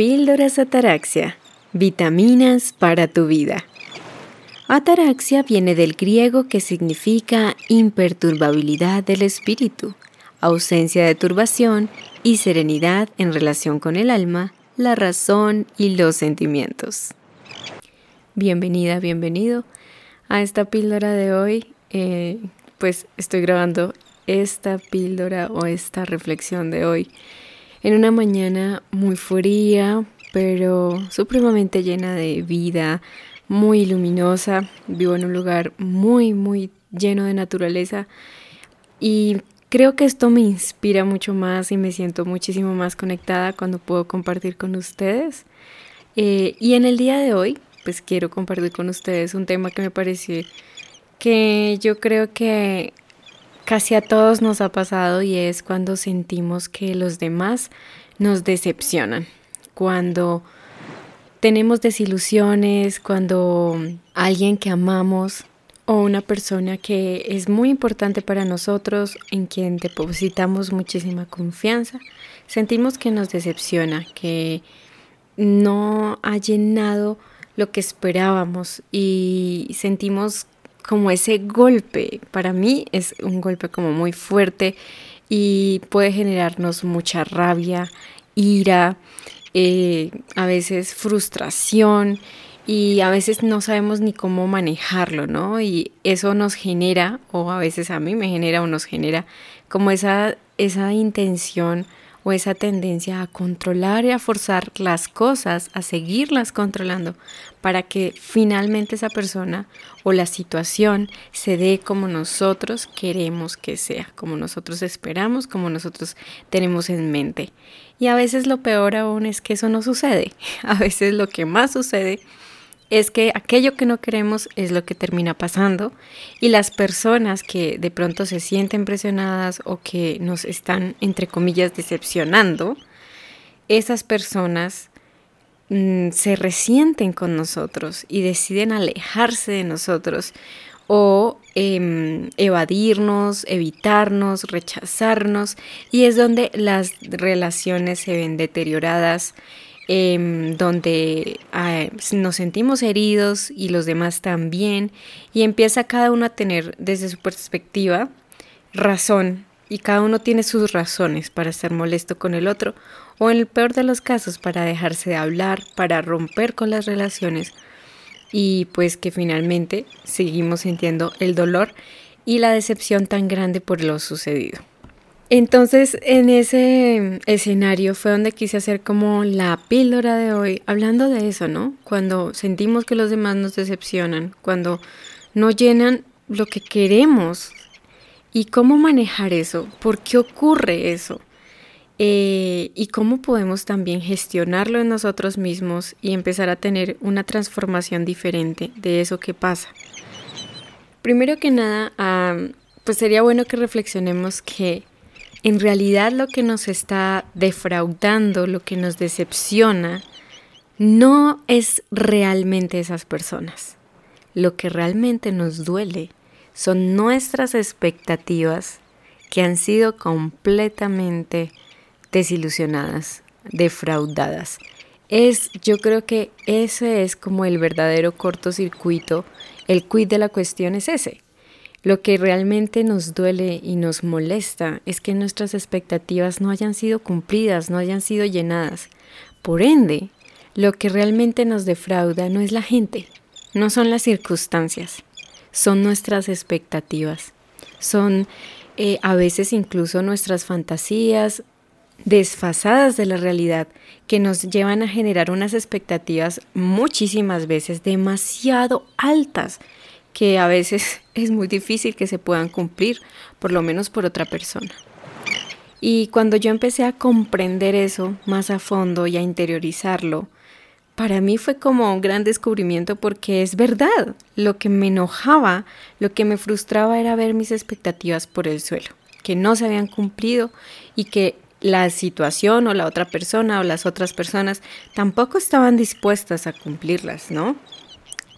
Píldoras Ataraxia. Vitaminas para tu vida. Ataraxia viene del griego que significa imperturbabilidad del espíritu, ausencia de turbación y serenidad en relación con el alma, la razón y los sentimientos. Bienvenida, bienvenido a esta píldora de hoy. Eh, pues estoy grabando esta píldora o esta reflexión de hoy en una mañana muy fría, pero supremamente llena de vida, muy luminosa. Vivo en un lugar muy, muy lleno de naturaleza y creo que esto me inspira mucho más y me siento muchísimo más conectada cuando puedo compartir con ustedes. Eh, y en el día de hoy, pues quiero compartir con ustedes un tema que me parece que yo creo que casi a todos nos ha pasado y es cuando sentimos que los demás nos decepcionan, cuando tenemos desilusiones, cuando alguien que amamos o una persona que es muy importante para nosotros, en quien depositamos muchísima confianza, sentimos que nos decepciona, que no ha llenado lo que esperábamos y sentimos como ese golpe, para mí es un golpe como muy fuerte y puede generarnos mucha rabia, ira, eh, a veces frustración y a veces no sabemos ni cómo manejarlo, ¿no? Y eso nos genera, o a veces a mí me genera o nos genera como esa, esa intención o esa tendencia a controlar y a forzar las cosas, a seguirlas controlando, para que finalmente esa persona o la situación se dé como nosotros queremos que sea, como nosotros esperamos, como nosotros tenemos en mente. Y a veces lo peor aún es que eso no sucede. A veces lo que más sucede es que aquello que no queremos es lo que termina pasando y las personas que de pronto se sienten presionadas o que nos están, entre comillas, decepcionando, esas personas mm, se resienten con nosotros y deciden alejarse de nosotros o em, evadirnos, evitarnos, rechazarnos y es donde las relaciones se ven deterioradas Em, donde ah, nos sentimos heridos y los demás también, y empieza cada uno a tener desde su perspectiva razón, y cada uno tiene sus razones para estar molesto con el otro, o en el peor de los casos para dejarse de hablar, para romper con las relaciones, y pues que finalmente seguimos sintiendo el dolor y la decepción tan grande por lo sucedido. Entonces, en ese escenario fue donde quise hacer como la píldora de hoy, hablando de eso, ¿no? Cuando sentimos que los demás nos decepcionan, cuando no llenan lo que queremos y cómo manejar eso, por qué ocurre eso eh, y cómo podemos también gestionarlo en nosotros mismos y empezar a tener una transformación diferente de eso que pasa. Primero que nada, pues sería bueno que reflexionemos que en realidad lo que nos está defraudando, lo que nos decepciona, no es realmente esas personas. Lo que realmente nos duele son nuestras expectativas que han sido completamente desilusionadas, defraudadas. Es, yo creo que ese es como el verdadero cortocircuito, el quid de la cuestión es ese. Lo que realmente nos duele y nos molesta es que nuestras expectativas no hayan sido cumplidas, no hayan sido llenadas. Por ende, lo que realmente nos defrauda no es la gente, no son las circunstancias, son nuestras expectativas, son eh, a veces incluso nuestras fantasías desfasadas de la realidad que nos llevan a generar unas expectativas muchísimas veces demasiado altas que a veces es muy difícil que se puedan cumplir, por lo menos por otra persona. Y cuando yo empecé a comprender eso más a fondo y a interiorizarlo, para mí fue como un gran descubrimiento porque es verdad, lo que me enojaba, lo que me frustraba era ver mis expectativas por el suelo, que no se habían cumplido y que la situación o la otra persona o las otras personas tampoco estaban dispuestas a cumplirlas, ¿no?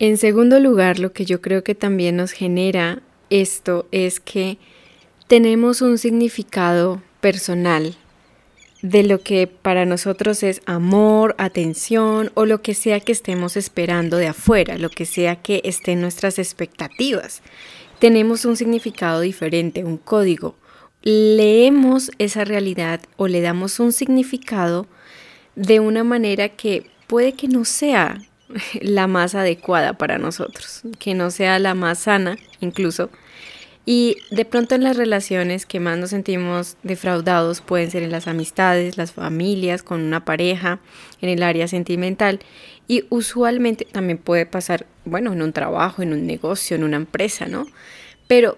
En segundo lugar, lo que yo creo que también nos genera esto es que tenemos un significado personal de lo que para nosotros es amor, atención o lo que sea que estemos esperando de afuera, lo que sea que esté en nuestras expectativas. Tenemos un significado diferente, un código. Leemos esa realidad o le damos un significado de una manera que puede que no sea la más adecuada para nosotros, que no sea la más sana incluso. Y de pronto en las relaciones que más nos sentimos defraudados pueden ser en las amistades, las familias, con una pareja, en el área sentimental. Y usualmente también puede pasar, bueno, en un trabajo, en un negocio, en una empresa, ¿no? Pero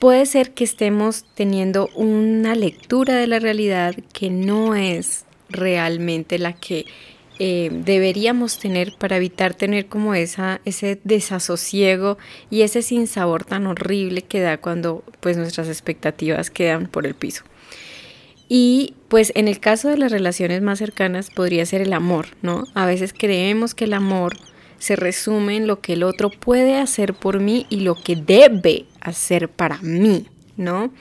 puede ser que estemos teniendo una lectura de la realidad que no es realmente la que eh, deberíamos tener para evitar tener como esa, ese desasosiego y ese sinsabor tan horrible que da cuando pues nuestras expectativas quedan por el piso. Y pues en el caso de las relaciones más cercanas podría ser el amor, ¿no? A veces creemos que el amor se resume en lo que el otro puede hacer por mí y lo que debe hacer para mí, ¿no?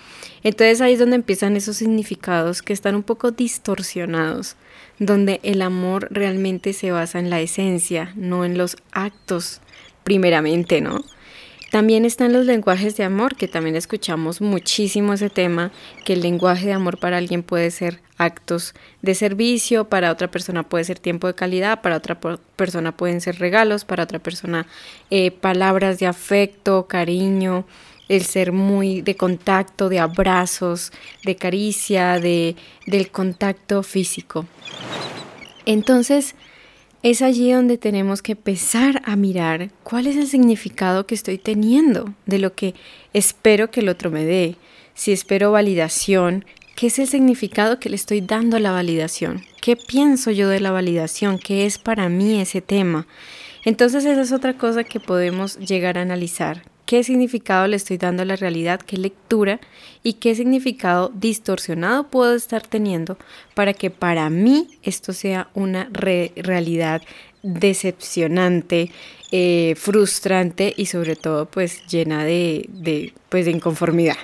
Entonces ahí es donde empiezan esos significados que están un poco distorsionados donde el amor realmente se basa en la esencia, no en los actos primeramente, ¿no? También están los lenguajes de amor, que también escuchamos muchísimo ese tema, que el lenguaje de amor para alguien puede ser actos de servicio, para otra persona puede ser tiempo de calidad, para otra persona pueden ser regalos, para otra persona eh, palabras de afecto, cariño, el ser muy de contacto, de abrazos, de caricia, de, del contacto físico. Entonces, es allí donde tenemos que empezar a mirar cuál es el significado que estoy teniendo de lo que espero que el otro me dé. Si espero validación, ¿qué es el significado que le estoy dando a la validación? ¿Qué pienso yo de la validación? ¿Qué es para mí ese tema? Entonces esa es otra cosa que podemos llegar a analizar qué significado le estoy dando a la realidad, qué lectura y qué significado distorsionado puedo estar teniendo para que para mí esto sea una realidad decepcionante, eh, frustrante y sobre todo pues llena de, pues, de inconformidad.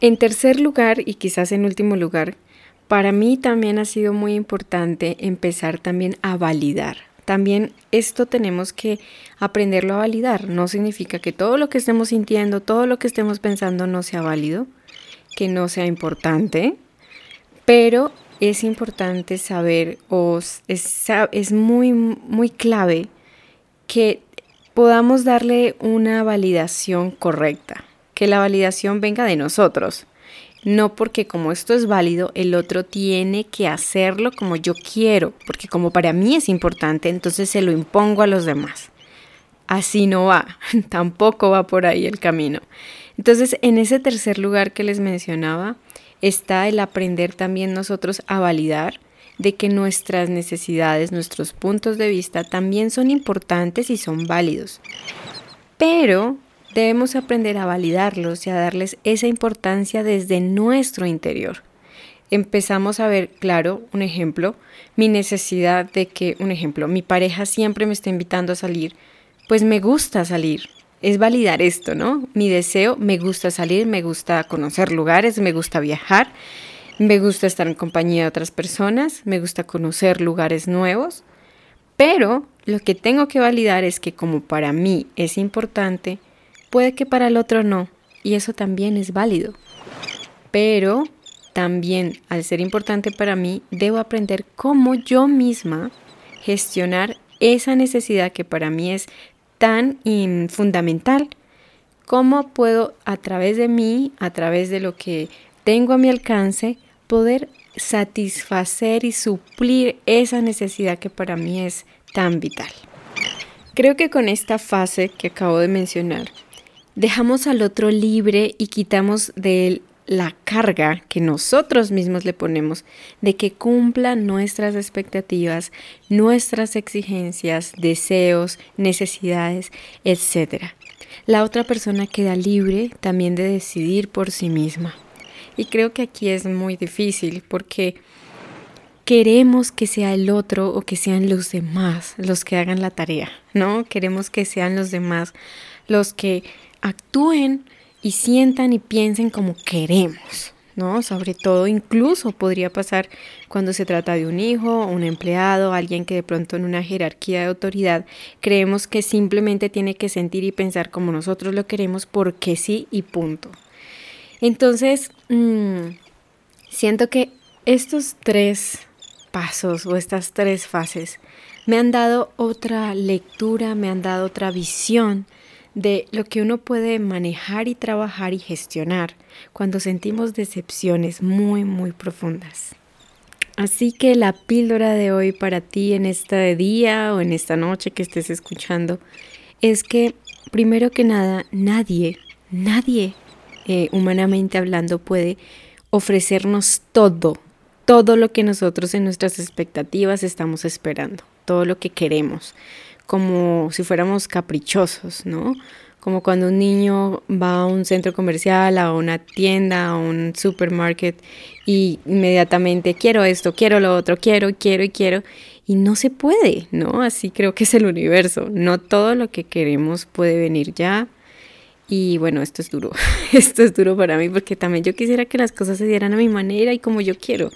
En tercer lugar y quizás en último lugar, para mí también ha sido muy importante empezar también a validar también esto tenemos que aprenderlo a validar. No significa que todo lo que estemos sintiendo, todo lo que estemos pensando no sea válido, que no sea importante, pero es importante saber o es, es muy, muy clave que podamos darle una validación correcta, que la validación venga de nosotros no porque como esto es válido, el otro tiene que hacerlo como yo quiero, porque como para mí es importante, entonces se lo impongo a los demás. Así no va, tampoco va por ahí el camino. Entonces, en ese tercer lugar que les mencionaba, está el aprender también nosotros a validar de que nuestras necesidades, nuestros puntos de vista también son importantes y son válidos. Pero debemos aprender a validarlos y a darles esa importancia desde nuestro interior. Empezamos a ver, claro, un ejemplo, mi necesidad de que, un ejemplo, mi pareja siempre me está invitando a salir, pues me gusta salir. Es validar esto, ¿no? Mi deseo, me gusta salir, me gusta conocer lugares, me gusta viajar, me gusta estar en compañía de otras personas, me gusta conocer lugares nuevos, pero lo que tengo que validar es que como para mí es importante, Puede que para el otro no, y eso también es válido. Pero también, al ser importante para mí, debo aprender cómo yo misma gestionar esa necesidad que para mí es tan fundamental. ¿Cómo puedo a través de mí, a través de lo que tengo a mi alcance, poder satisfacer y suplir esa necesidad que para mí es tan vital? Creo que con esta fase que acabo de mencionar, dejamos al otro libre y quitamos de él la carga que nosotros mismos le ponemos de que cumpla nuestras expectativas, nuestras exigencias, deseos, necesidades, etc. La otra persona queda libre también de decidir por sí misma. Y creo que aquí es muy difícil porque queremos que sea el otro o que sean los demás los que hagan la tarea, ¿no? Queremos que sean los demás los que actúen y sientan y piensen como queremos, ¿no? Sobre todo, incluso podría pasar cuando se trata de un hijo, un empleado, alguien que de pronto en una jerarquía de autoridad creemos que simplemente tiene que sentir y pensar como nosotros lo queremos porque sí y punto. Entonces, mm, siento que estos tres pasos o estas tres fases me han dado otra lectura, me han dado otra visión de lo que uno puede manejar y trabajar y gestionar cuando sentimos decepciones muy, muy profundas. Así que la píldora de hoy para ti en este día o en esta noche que estés escuchando es que, primero que nada, nadie, nadie, eh, humanamente hablando, puede ofrecernos todo, todo lo que nosotros en nuestras expectativas estamos esperando, todo lo que queremos como si fuéramos caprichosos, ¿no? Como cuando un niño va a un centro comercial, a una tienda, a un supermarket y inmediatamente quiero esto, quiero lo otro, quiero, quiero y quiero. Y no se puede, ¿no? Así creo que es el universo. No todo lo que queremos puede venir ya. Y bueno, esto es duro. esto es duro para mí porque también yo quisiera que las cosas se dieran a mi manera y como yo quiero.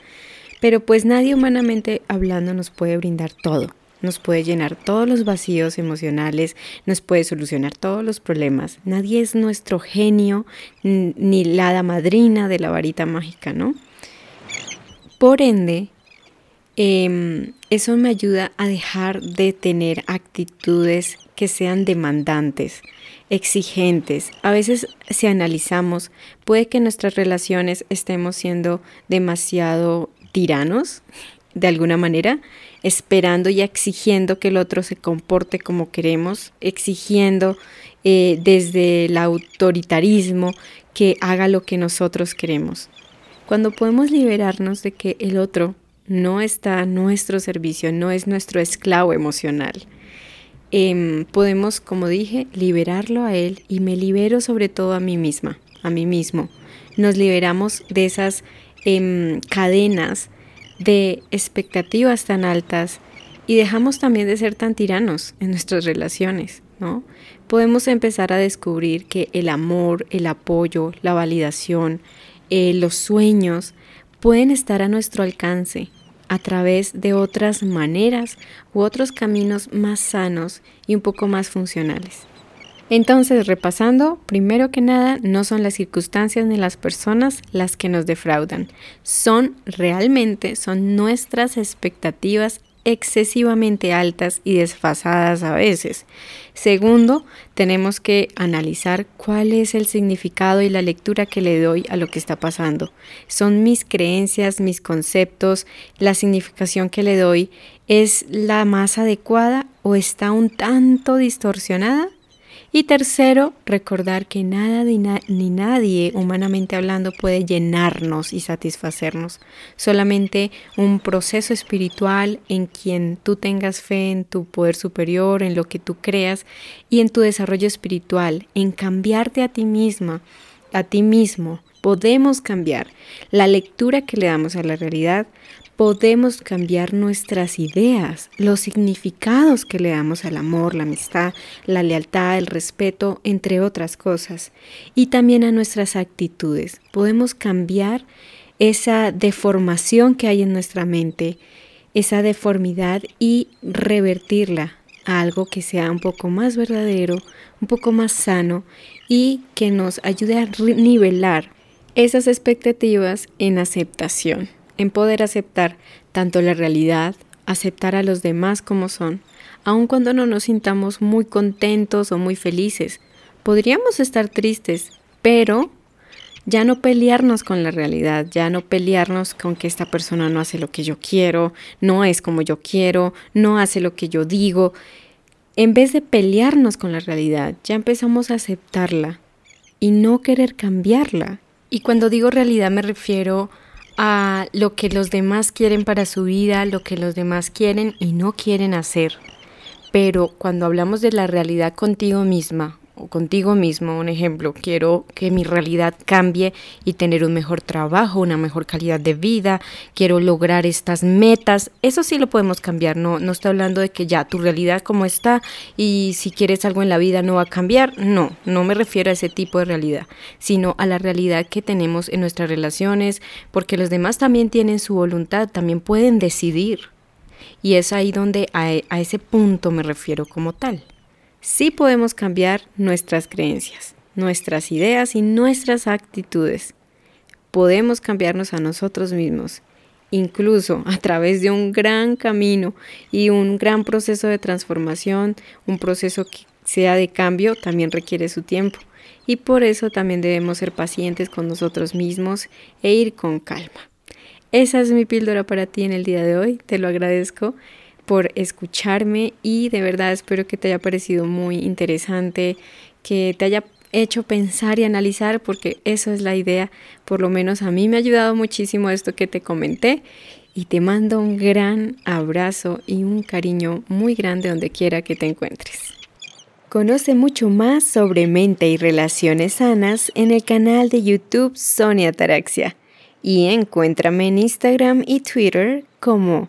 Pero pues nadie humanamente hablando nos puede brindar todo nos puede llenar todos los vacíos emocionales, nos puede solucionar todos los problemas. Nadie es nuestro genio ni la hada madrina de la varita mágica, ¿no? Por ende, em, eso me ayuda a dejar de tener actitudes que sean demandantes, exigentes. A veces si analizamos, puede que en nuestras relaciones estemos siendo demasiado tiranos de alguna manera esperando y exigiendo que el otro se comporte como queremos, exigiendo eh, desde el autoritarismo que haga lo que nosotros queremos. Cuando podemos liberarnos de que el otro no está a nuestro servicio, no es nuestro esclavo emocional, em, podemos, como dije, liberarlo a él y me libero sobre todo a mí misma, a mí mismo. Nos liberamos de esas em, cadenas de expectativas tan altas y dejamos también de ser tan tiranos en nuestras relaciones, ¿no? Podemos empezar a descubrir que el amor, el apoyo, la validación, eh, los sueños pueden estar a nuestro alcance a través de otras maneras u otros caminos más sanos y un poco más funcionales. Entonces, repasando, primero que nada, no son las circunstancias ni las personas las que nos defraudan, son realmente, son nuestras expectativas excesivamente altas y desfasadas a veces. Segundo, tenemos que analizar cuál es el significado y la lectura que le doy a lo que está pasando. ¿Son mis creencias, mis conceptos, la significación que le doy es la más adecuada o está un tanto distorsionada? Y tercero, recordar que nada ni nadie, humanamente hablando, puede llenarnos y satisfacernos. Solamente un proceso espiritual en quien tú tengas fe en tu poder superior, en lo que tú creas y en tu desarrollo espiritual, en cambiarte a ti misma, a ti mismo. Podemos cambiar la lectura que le damos a la realidad podemos cambiar nuestras ideas, los significados que le damos al amor, la amistad, la lealtad, el respeto, entre otras cosas, y también a nuestras actitudes. Podemos cambiar esa deformación que hay en nuestra mente, esa deformidad y revertirla a algo que sea un poco más verdadero, un poco más sano y que nos ayude a nivelar esas expectativas en aceptación en poder aceptar tanto la realidad, aceptar a los demás como son, aun cuando no nos sintamos muy contentos o muy felices. Podríamos estar tristes, pero ya no pelearnos con la realidad, ya no pelearnos con que esta persona no hace lo que yo quiero, no es como yo quiero, no hace lo que yo digo. En vez de pelearnos con la realidad, ya empezamos a aceptarla y no querer cambiarla. Y cuando digo realidad me refiero lo que los demás quieren para su vida, lo que los demás quieren y no quieren hacer. Pero cuando hablamos de la realidad contigo misma contigo mismo, un ejemplo, quiero que mi realidad cambie y tener un mejor trabajo, una mejor calidad de vida, quiero lograr estas metas, eso sí lo podemos cambiar, no, no estoy hablando de que ya tu realidad como está y si quieres algo en la vida no va a cambiar, no, no me refiero a ese tipo de realidad, sino a la realidad que tenemos en nuestras relaciones, porque los demás también tienen su voluntad, también pueden decidir. Y es ahí donde a, a ese punto me refiero como tal sí podemos cambiar nuestras creencias, nuestras ideas y nuestras actitudes. Podemos cambiarnos a nosotros mismos, incluso a través de un gran camino y un gran proceso de transformación, un proceso que sea de cambio, también requiere su tiempo. Y por eso también debemos ser pacientes con nosotros mismos e ir con calma. Esa es mi píldora para ti en el día de hoy, te lo agradezco por escucharme y de verdad espero que te haya parecido muy interesante, que te haya hecho pensar y analizar porque eso es la idea, por lo menos a mí me ha ayudado muchísimo esto que te comenté y te mando un gran abrazo y un cariño muy grande donde quiera que te encuentres. Conoce mucho más sobre mente y relaciones sanas en el canal de YouTube Sonia Taraxia y encuéntrame en Instagram y Twitter como